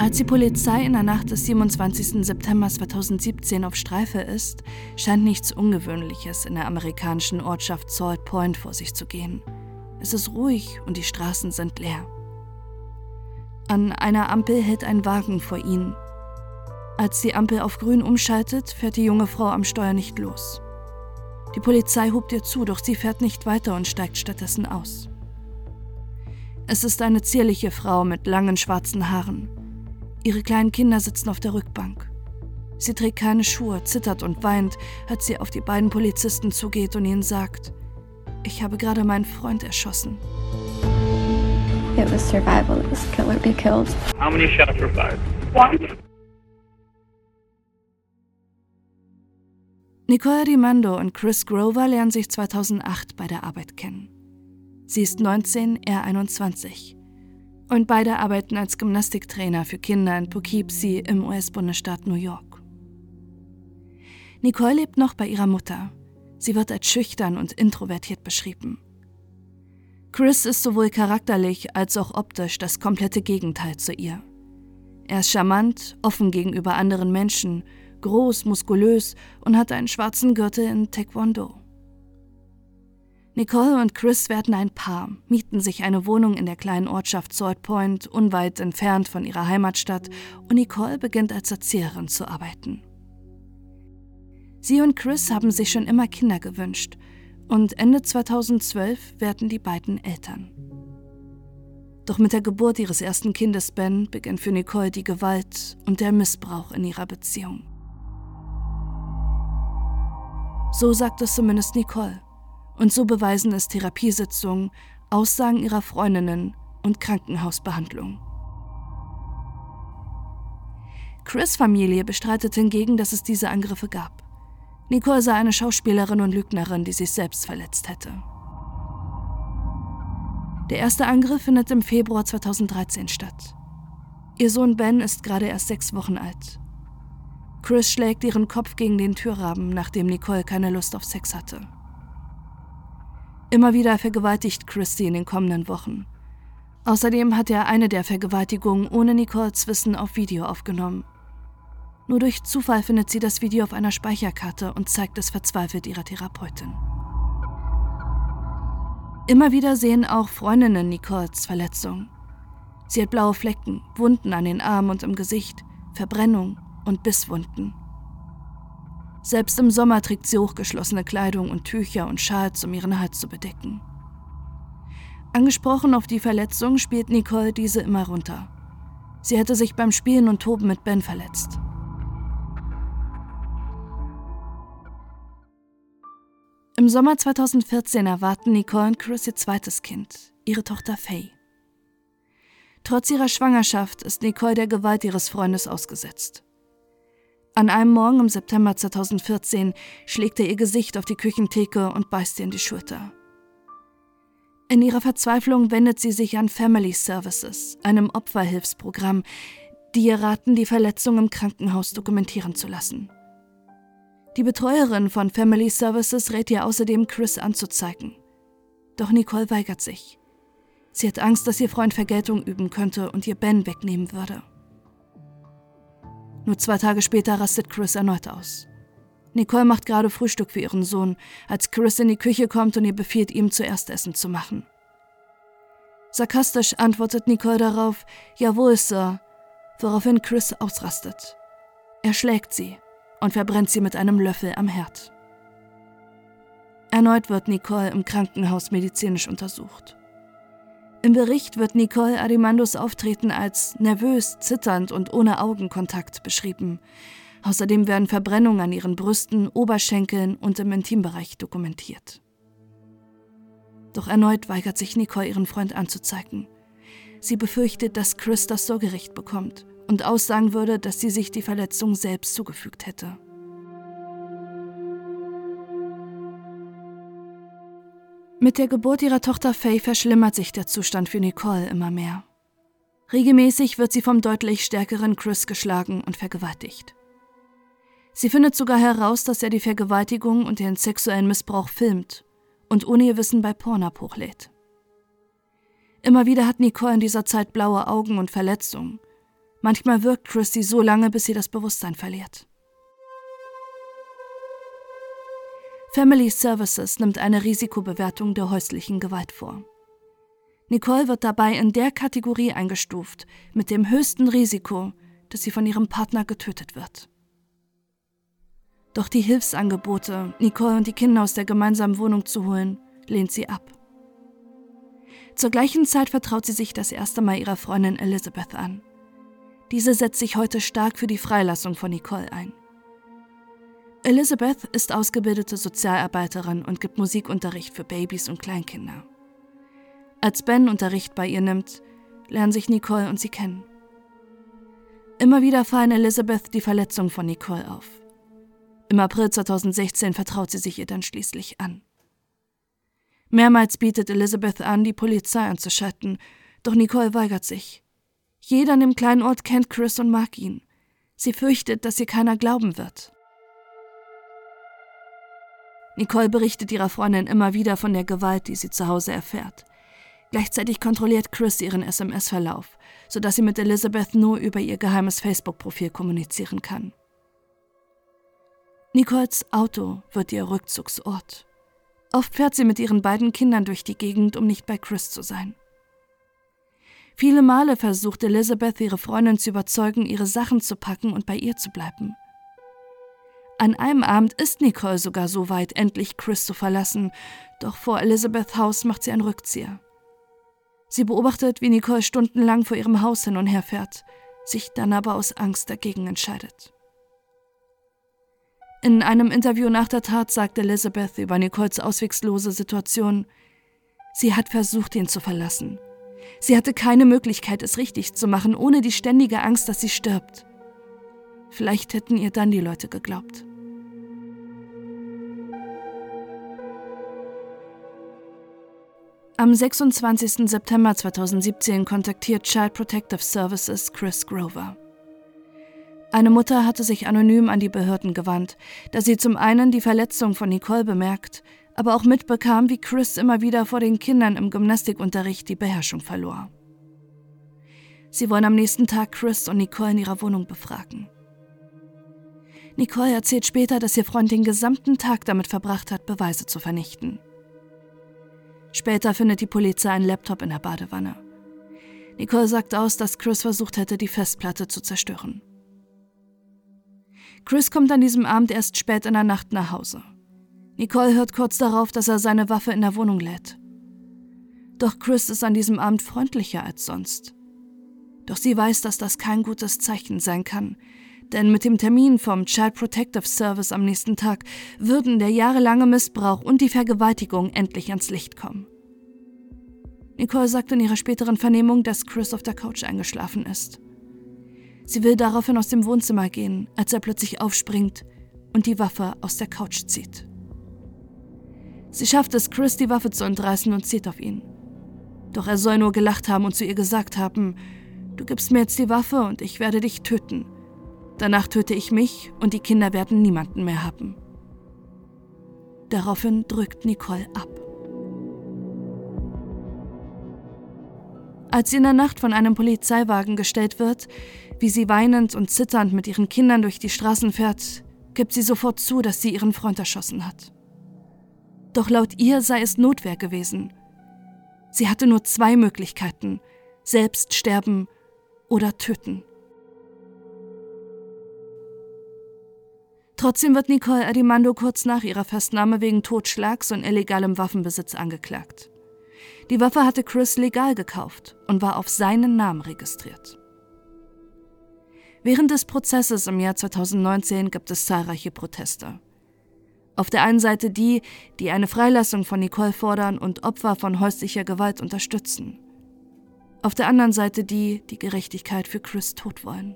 Als die Polizei in der Nacht des 27. September 2017 auf Streife ist, scheint nichts Ungewöhnliches in der amerikanischen Ortschaft Salt Point vor sich zu gehen. Es ist ruhig und die Straßen sind leer. An einer Ampel hält ein Wagen vor ihnen. Als die Ampel auf grün umschaltet, fährt die junge Frau am Steuer nicht los. Die Polizei hupt ihr zu, doch sie fährt nicht weiter und steigt stattdessen aus. Es ist eine zierliche Frau mit langen schwarzen Haaren. Ihre kleinen Kinder sitzen auf der Rückbank. Sie trägt keine Schuhe, zittert und weint, als sie auf die beiden Polizisten zugeht und ihnen sagt, ich habe gerade meinen Freund erschossen. It was survival. It was kill or be killed. How many shots were fired? One. Nicole Rimando und Chris Grover lernen sich 2008 bei der Arbeit kennen. Sie ist 19, er 21. Und beide arbeiten als Gymnastiktrainer für Kinder in Poughkeepsie im US-Bundesstaat New York. Nicole lebt noch bei ihrer Mutter. Sie wird als schüchtern und introvertiert beschrieben. Chris ist sowohl charakterlich als auch optisch das komplette Gegenteil zu ihr. Er ist charmant, offen gegenüber anderen Menschen, groß, muskulös und hat einen schwarzen Gürtel in Taekwondo. Nicole und Chris werden ein Paar, mieten sich eine Wohnung in der kleinen Ortschaft Salt Point, unweit entfernt von ihrer Heimatstadt, und Nicole beginnt als Erzieherin zu arbeiten. Sie und Chris haben sich schon immer Kinder gewünscht und Ende 2012 werden die beiden Eltern. Doch mit der Geburt ihres ersten Kindes Ben beginnt für Nicole die Gewalt und der Missbrauch in ihrer Beziehung. So sagt es zumindest Nicole. Und so beweisen es Therapiesitzungen, Aussagen ihrer Freundinnen und Krankenhausbehandlung. Chris' Familie bestreitet hingegen, dass es diese Angriffe gab. Nicole sei eine Schauspielerin und Lügnerin, die sich selbst verletzt hätte. Der erste Angriff findet im Februar 2013 statt. Ihr Sohn Ben ist gerade erst sechs Wochen alt. Chris schlägt ihren Kopf gegen den Türrahmen, nachdem Nicole keine Lust auf Sex hatte. Immer wieder vergewaltigt Chris sie in den kommenden Wochen. Außerdem hat er eine der Vergewaltigungen ohne Nicoles Wissen auf Video aufgenommen nur durch Zufall findet sie das Video auf einer Speicherkarte und zeigt es verzweifelt ihrer Therapeutin. Immer wieder sehen auch Freundinnen Nicoles Verletzungen. Sie hat blaue Flecken, Wunden an den Armen und im Gesicht, Verbrennung und Bisswunden. Selbst im Sommer trägt sie hochgeschlossene Kleidung und Tücher und Schals, um ihren Hals zu bedecken. Angesprochen auf die Verletzung spielt Nicole diese immer runter. Sie hätte sich beim Spielen und Toben mit Ben verletzt. Im Sommer 2014 erwarten Nicole und Chris ihr zweites Kind, ihre Tochter Faye. Trotz ihrer Schwangerschaft ist Nicole der Gewalt ihres Freundes ausgesetzt. An einem Morgen im September 2014 schlägt er ihr Gesicht auf die Küchentheke und beißt ihr in die Schulter. In ihrer Verzweiflung wendet sie sich an Family Services, einem Opferhilfsprogramm, die ihr raten, die Verletzung im Krankenhaus dokumentieren zu lassen. Die Betreuerin von Family Services rät ihr außerdem, Chris anzuzeigen. Doch Nicole weigert sich. Sie hat Angst, dass ihr Freund Vergeltung üben könnte und ihr Ben wegnehmen würde. Nur zwei Tage später rastet Chris erneut aus. Nicole macht gerade Frühstück für ihren Sohn, als Chris in die Küche kommt und ihr befiehlt, ihm zuerst Essen zu machen. Sarkastisch antwortet Nicole darauf, Jawohl, Sir, woraufhin Chris ausrastet. Er schlägt sie und verbrennt sie mit einem Löffel am Herd. Erneut wird Nicole im Krankenhaus medizinisch untersucht. Im Bericht wird Nicole Arimandos Auftreten als nervös, zitternd und ohne Augenkontakt beschrieben. Außerdem werden Verbrennungen an ihren Brüsten, Oberschenkeln und im Intimbereich dokumentiert. Doch erneut weigert sich Nicole, ihren Freund anzuzeigen. Sie befürchtet, dass Chris das Sorgerecht bekommt und aussagen würde, dass sie sich die Verletzung selbst zugefügt hätte. Mit der Geburt ihrer Tochter Faye verschlimmert sich der Zustand für Nicole immer mehr. Regelmäßig wird sie vom deutlich stärkeren Chris geschlagen und vergewaltigt. Sie findet sogar heraus, dass er die Vergewaltigung und den sexuellen Missbrauch filmt und ohne ihr Wissen bei Pornhub hochlädt. Immer wieder hat Nicole in dieser Zeit blaue Augen und Verletzungen Manchmal wirkt Christy so lange, bis sie das Bewusstsein verliert. Family Services nimmt eine Risikobewertung der häuslichen Gewalt vor. Nicole wird dabei in der Kategorie eingestuft mit dem höchsten Risiko, dass sie von ihrem Partner getötet wird. Doch die Hilfsangebote, Nicole und die Kinder aus der gemeinsamen Wohnung zu holen, lehnt sie ab. Zur gleichen Zeit vertraut sie sich das erste Mal ihrer Freundin Elizabeth an. Diese setzt sich heute stark für die Freilassung von Nicole ein. Elizabeth ist ausgebildete Sozialarbeiterin und gibt Musikunterricht für Babys und Kleinkinder. Als Ben Unterricht bei ihr nimmt, lernen sich Nicole und sie kennen. Immer wieder fallen Elizabeth die Verletzungen von Nicole auf. Im April 2016 vertraut sie sich ihr dann schließlich an. Mehrmals bietet Elizabeth an, die Polizei anzuschalten, doch Nicole weigert sich. Jeder in dem kleinen Ort kennt Chris und mag ihn. Sie fürchtet, dass ihr keiner glauben wird. Nicole berichtet ihrer Freundin immer wieder von der Gewalt, die sie zu Hause erfährt. Gleichzeitig kontrolliert Chris ihren SMS-Verlauf, sodass sie mit Elizabeth nur über ihr geheimes Facebook-Profil kommunizieren kann. Nicoles Auto wird ihr Rückzugsort. Oft fährt sie mit ihren beiden Kindern durch die Gegend, um nicht bei Chris zu sein. Viele Male versucht Elizabeth ihre Freundin zu überzeugen, ihre Sachen zu packen und bei ihr zu bleiben. An einem Abend ist Nicole sogar so weit, endlich Chris zu verlassen, doch vor Elizabeths Haus macht sie einen Rückzieher. Sie beobachtet, wie Nicole stundenlang vor ihrem Haus hin und her fährt, sich dann aber aus Angst dagegen entscheidet. In einem Interview nach der Tat sagt Elizabeth über Nicoles auswegslose Situation, sie hat versucht, ihn zu verlassen. Sie hatte keine Möglichkeit, es richtig zu machen, ohne die ständige Angst, dass sie stirbt. Vielleicht hätten ihr dann die Leute geglaubt. Am 26. September 2017 kontaktiert Child Protective Services Chris Grover. Eine Mutter hatte sich anonym an die Behörden gewandt, da sie zum einen die Verletzung von Nicole bemerkt, aber auch mitbekam, wie Chris immer wieder vor den Kindern im Gymnastikunterricht die Beherrschung verlor. Sie wollen am nächsten Tag Chris und Nicole in ihrer Wohnung befragen. Nicole erzählt später, dass ihr Freund den gesamten Tag damit verbracht hat, Beweise zu vernichten. Später findet die Polizei einen Laptop in der Badewanne. Nicole sagt aus, dass Chris versucht hätte, die Festplatte zu zerstören. Chris kommt an diesem Abend erst spät in der Nacht nach Hause. Nicole hört kurz darauf, dass er seine Waffe in der Wohnung lädt. Doch Chris ist an diesem Abend freundlicher als sonst. Doch sie weiß, dass das kein gutes Zeichen sein kann, denn mit dem Termin vom Child Protective Service am nächsten Tag würden der jahrelange Missbrauch und die Vergewaltigung endlich ans Licht kommen. Nicole sagt in ihrer späteren Vernehmung, dass Chris auf der Couch eingeschlafen ist. Sie will daraufhin aus dem Wohnzimmer gehen, als er plötzlich aufspringt und die Waffe aus der Couch zieht. Sie schafft es, Chris die Waffe zu entreißen und zieht auf ihn. Doch er soll nur gelacht haben und zu ihr gesagt haben, du gibst mir jetzt die Waffe und ich werde dich töten. Danach töte ich mich und die Kinder werden niemanden mehr haben. Daraufhin drückt Nicole ab. Als sie in der Nacht von einem Polizeiwagen gestellt wird, wie sie weinend und zitternd mit ihren Kindern durch die Straßen fährt, gibt sie sofort zu, dass sie ihren Freund erschossen hat. Doch laut ihr sei es Notwehr gewesen. Sie hatte nur zwei Möglichkeiten, selbst sterben oder töten. Trotzdem wird Nicole Adimando kurz nach ihrer Festnahme wegen Totschlags und illegalem Waffenbesitz angeklagt. Die Waffe hatte Chris legal gekauft und war auf seinen Namen registriert. Während des Prozesses im Jahr 2019 gibt es zahlreiche Proteste. Auf der einen Seite die, die eine Freilassung von Nicole fordern und Opfer von häuslicher Gewalt unterstützen. Auf der anderen Seite die, die Gerechtigkeit für Chris tot wollen.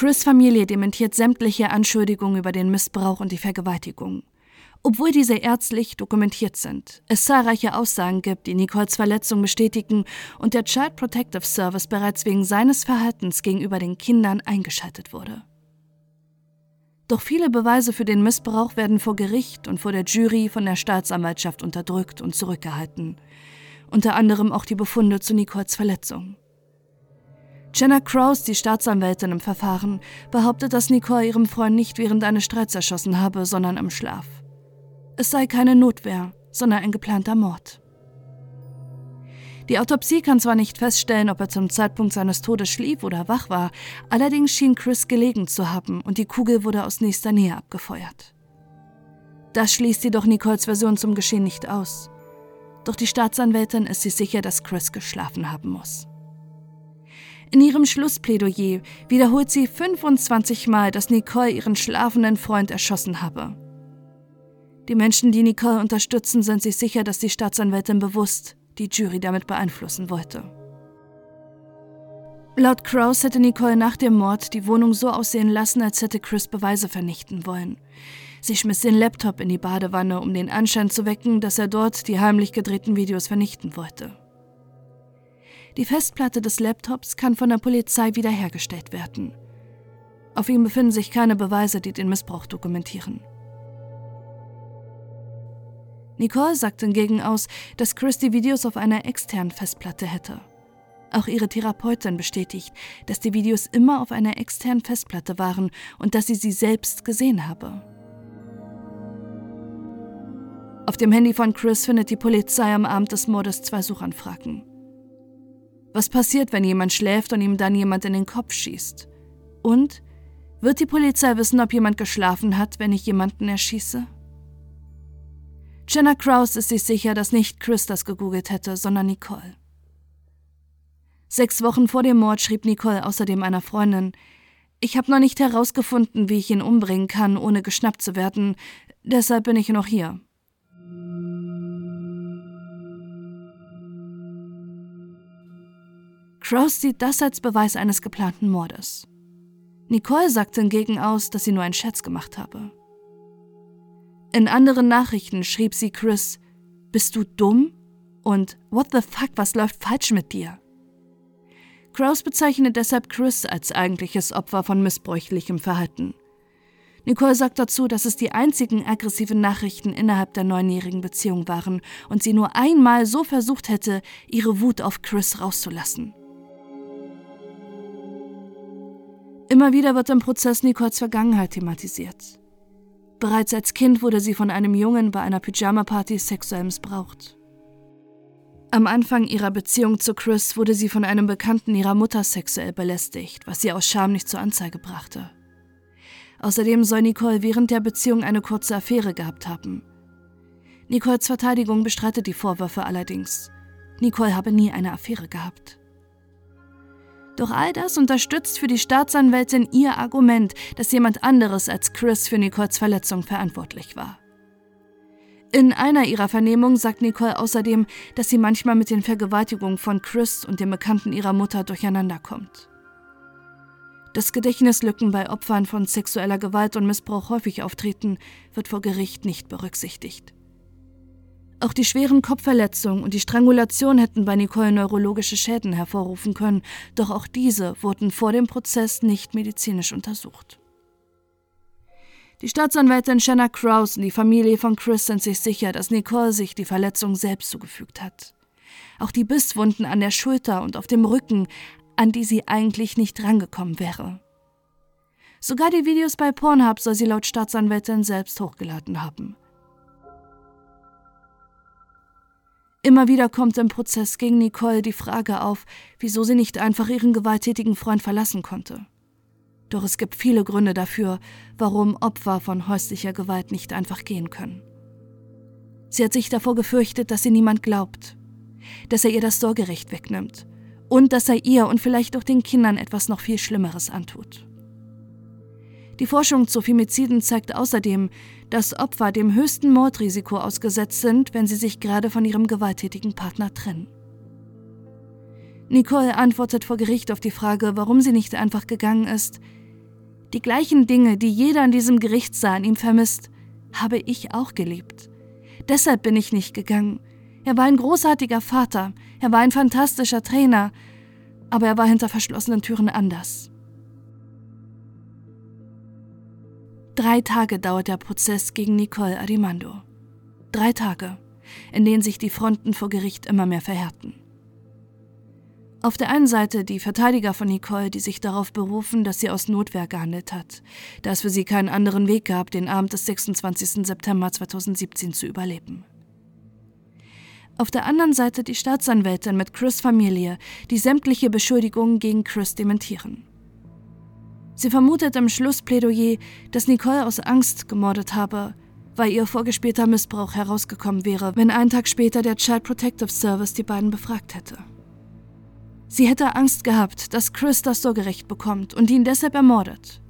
Chris' Familie dementiert sämtliche Anschuldigungen über den Missbrauch und die Vergewaltigung. Obwohl diese ärztlich dokumentiert sind, es zahlreiche Aussagen gibt, die Nicoles Verletzung bestätigen und der Child Protective Service bereits wegen seines Verhaltens gegenüber den Kindern eingeschaltet wurde. Doch viele Beweise für den Missbrauch werden vor Gericht und vor der Jury von der Staatsanwaltschaft unterdrückt und zurückgehalten, unter anderem auch die Befunde zu Nicoles Verletzung. Jenna Krause, die Staatsanwältin im Verfahren, behauptet, dass Nicole ihrem Freund nicht während eines Streits erschossen habe, sondern im Schlaf. Es sei keine Notwehr, sondern ein geplanter Mord. Die Autopsie kann zwar nicht feststellen, ob er zum Zeitpunkt seines Todes schlief oder wach war, allerdings schien Chris gelegen zu haben und die Kugel wurde aus nächster Nähe abgefeuert. Das schließt jedoch Nicoles Version zum Geschehen nicht aus. Doch die Staatsanwältin ist sich sicher, dass Chris geschlafen haben muss. In ihrem Schlussplädoyer wiederholt sie 25 Mal, dass Nicole ihren schlafenden Freund erschossen habe. Die Menschen, die Nicole unterstützen, sind sich sicher, dass die Staatsanwältin bewusst die Jury damit beeinflussen wollte. Laut Krause hätte Nicole nach dem Mord die Wohnung so aussehen lassen, als hätte Chris Beweise vernichten wollen. Sie schmiss den Laptop in die Badewanne, um den Anschein zu wecken, dass er dort die heimlich gedrehten Videos vernichten wollte. Die Festplatte des Laptops kann von der Polizei wiederhergestellt werden. Auf ihm befinden sich keine Beweise, die den Missbrauch dokumentieren. Nicole sagt hingegen aus, dass Chris die Videos auf einer externen Festplatte hätte. Auch ihre Therapeutin bestätigt, dass die Videos immer auf einer externen Festplatte waren und dass sie sie selbst gesehen habe. Auf dem Handy von Chris findet die Polizei am Abend des Mordes zwei Suchanfragen. Was passiert, wenn jemand schläft und ihm dann jemand in den Kopf schießt? Und wird die Polizei wissen, ob jemand geschlafen hat, wenn ich jemanden erschieße? Jenna Krause ist sich sicher, dass nicht Chris das gegoogelt hätte, sondern Nicole. Sechs Wochen vor dem Mord schrieb Nicole außerdem einer Freundin, ich habe noch nicht herausgefunden, wie ich ihn umbringen kann, ohne geschnappt zu werden, deshalb bin ich noch hier. Krause sieht das als Beweis eines geplanten Mordes. Nicole sagt hingegen aus, dass sie nur einen Scherz gemacht habe. In anderen Nachrichten schrieb sie Chris, bist du dumm? Und what the fuck, was läuft falsch mit dir? Krause bezeichnet deshalb Chris als eigentliches Opfer von missbräuchlichem Verhalten. Nicole sagt dazu, dass es die einzigen aggressiven Nachrichten innerhalb der neunjährigen Beziehung waren und sie nur einmal so versucht hätte, ihre Wut auf Chris rauszulassen. Immer wieder wird im Prozess Nicoles Vergangenheit thematisiert. Bereits als Kind wurde sie von einem Jungen bei einer Pyjama-Party sexuell missbraucht. Am Anfang ihrer Beziehung zu Chris wurde sie von einem Bekannten ihrer Mutter sexuell belästigt, was sie aus Scham nicht zur Anzeige brachte. Außerdem soll Nicole während der Beziehung eine kurze Affäre gehabt haben. Nicoles Verteidigung bestreitet die Vorwürfe allerdings. Nicole habe nie eine Affäre gehabt. Doch all das unterstützt für die Staatsanwältin ihr Argument, dass jemand anderes als Chris für Nicoles Verletzung verantwortlich war. In einer ihrer Vernehmungen sagt Nicole außerdem, dass sie manchmal mit den Vergewaltigungen von Chris und dem Bekannten ihrer Mutter durcheinander kommt. Dass Gedächtnislücken bei Opfern von sexueller Gewalt und Missbrauch häufig auftreten, wird vor Gericht nicht berücksichtigt. Auch die schweren Kopfverletzungen und die Strangulation hätten bei Nicole neurologische Schäden hervorrufen können, doch auch diese wurden vor dem Prozess nicht medizinisch untersucht. Die Staatsanwältin Shanna Krause und die Familie von Chris sind sich sicher, dass Nicole sich die Verletzung selbst zugefügt hat. Auch die Bisswunden an der Schulter und auf dem Rücken, an die sie eigentlich nicht rangekommen wäre. Sogar die Videos bei Pornhub soll sie laut Staatsanwältin selbst hochgeladen haben. Immer wieder kommt im Prozess gegen Nicole die Frage auf, wieso sie nicht einfach ihren gewalttätigen Freund verlassen konnte. Doch es gibt viele Gründe dafür, warum Opfer von häuslicher Gewalt nicht einfach gehen können. Sie hat sich davor gefürchtet, dass sie niemand glaubt, dass er ihr das Sorgerecht wegnimmt und dass er ihr und vielleicht auch den Kindern etwas noch viel Schlimmeres antut. Die Forschung zu Femiziden zeigt außerdem, dass Opfer dem höchsten Mordrisiko ausgesetzt sind, wenn sie sich gerade von ihrem gewalttätigen Partner trennen. Nicole antwortet vor Gericht auf die Frage, warum sie nicht einfach gegangen ist. Die gleichen Dinge, die jeder in diesem Gerichtssaal an ihm vermisst, habe ich auch geliebt. Deshalb bin ich nicht gegangen. Er war ein großartiger Vater, er war ein fantastischer Trainer, aber er war hinter verschlossenen Türen anders. Drei Tage dauert der Prozess gegen Nicole Adimando. Drei Tage, in denen sich die Fronten vor Gericht immer mehr verhärten. Auf der einen Seite die Verteidiger von Nicole, die sich darauf berufen, dass sie aus Notwehr gehandelt hat, da es für sie keinen anderen Weg gab, den Abend des 26. September 2017 zu überleben. Auf der anderen Seite die Staatsanwältin mit Chris Familie, die sämtliche Beschuldigungen gegen Chris dementieren. Sie vermutet im Schlussplädoyer, dass Nicole aus Angst gemordet habe, weil ihr vorgespielter Missbrauch herausgekommen wäre, wenn einen Tag später der Child Protective Service die beiden befragt hätte. Sie hätte Angst gehabt, dass Chris das Sorgerecht bekommt und ihn deshalb ermordet.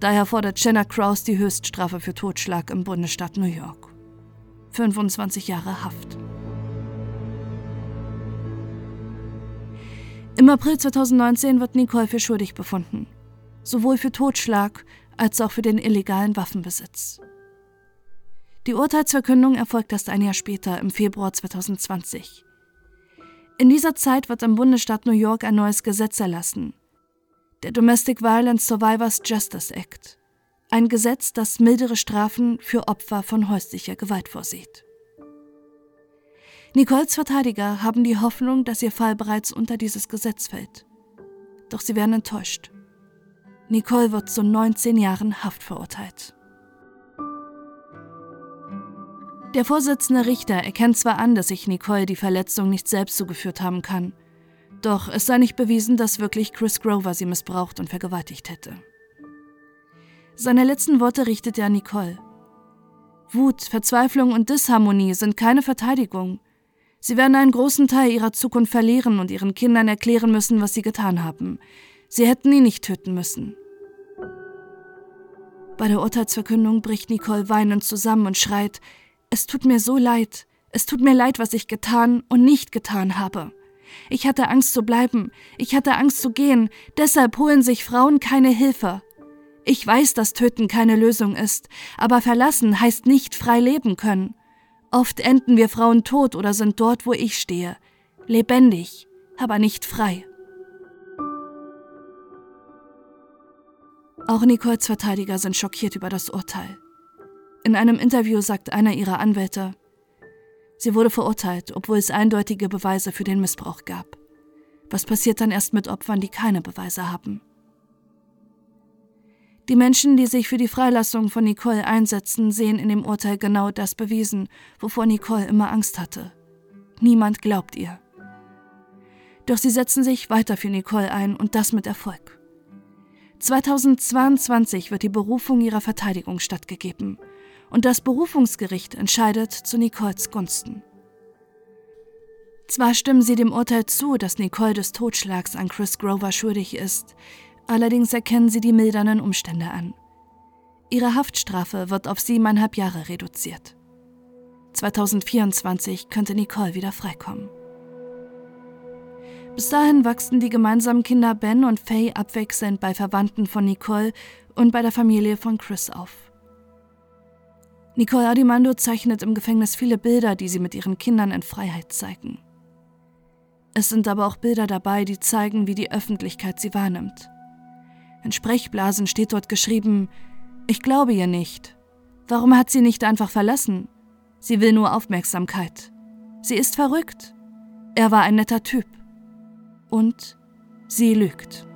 Daher fordert Jenna Kraus die Höchststrafe für Totschlag im Bundesstaat New York. 25 Jahre Haft. Im April 2019 wird Nicole für schuldig befunden, sowohl für Totschlag als auch für den illegalen Waffenbesitz. Die Urteilsverkündung erfolgt erst ein Jahr später, im Februar 2020. In dieser Zeit wird im Bundesstaat New York ein neues Gesetz erlassen. Der Domestic Violence Survivors Justice Act. Ein Gesetz, das mildere Strafen für Opfer von häuslicher Gewalt vorsieht. Nicoles Verteidiger haben die Hoffnung, dass ihr Fall bereits unter dieses Gesetz fällt. Doch sie werden enttäuscht. Nicole wird zu 19 Jahren Haft verurteilt. Der Vorsitzende Richter erkennt zwar an, dass sich Nicole die Verletzung nicht selbst zugeführt haben kann, doch es sei nicht bewiesen, dass wirklich Chris Grover sie missbraucht und vergewaltigt hätte. Seine letzten Worte richtet er an Nicole. Wut, Verzweiflung und Disharmonie sind keine Verteidigung. Sie werden einen großen Teil ihrer Zukunft verlieren und ihren Kindern erklären müssen, was sie getan haben. Sie hätten ihn nicht töten müssen. Bei der Urteilsverkündung bricht Nicole weinend zusammen und schreit, es tut mir so leid. Es tut mir leid, was ich getan und nicht getan habe. Ich hatte Angst zu bleiben. Ich hatte Angst zu gehen. Deshalb holen sich Frauen keine Hilfe. Ich weiß, dass Töten keine Lösung ist, aber verlassen heißt nicht frei leben können. Oft enden wir Frauen tot oder sind dort, wo ich stehe. Lebendig, aber nicht frei. Auch Nicoles Verteidiger sind schockiert über das Urteil. In einem Interview sagt einer ihrer Anwälte, sie wurde verurteilt, obwohl es eindeutige Beweise für den Missbrauch gab. Was passiert dann erst mit Opfern, die keine Beweise haben? Die Menschen, die sich für die Freilassung von Nicole einsetzen, sehen in dem Urteil genau das bewiesen, wovor Nicole immer Angst hatte. Niemand glaubt ihr. Doch sie setzen sich weiter für Nicole ein und das mit Erfolg. 2022 wird die Berufung ihrer Verteidigung stattgegeben und das Berufungsgericht entscheidet zu Nicoles Gunsten. Zwar stimmen sie dem Urteil zu, dass Nicole des Totschlags an Chris Grover schuldig ist, allerdings erkennen sie die mildernden Umstände an. Ihre Haftstrafe wird auf siebeneinhalb Jahre reduziert. 2024 könnte Nicole wieder freikommen. Bis dahin wachsen die gemeinsamen Kinder Ben und Faye abwechselnd bei Verwandten von Nicole und bei der Familie von Chris auf. Nicole Adimando zeichnet im Gefängnis viele Bilder, die sie mit ihren Kindern in Freiheit zeigen. Es sind aber auch Bilder dabei, die zeigen, wie die Öffentlichkeit sie wahrnimmt. In Sprechblasen steht dort geschrieben, ich glaube ihr nicht. Warum hat sie nicht einfach verlassen? Sie will nur Aufmerksamkeit. Sie ist verrückt. Er war ein netter Typ. Und sie lügt.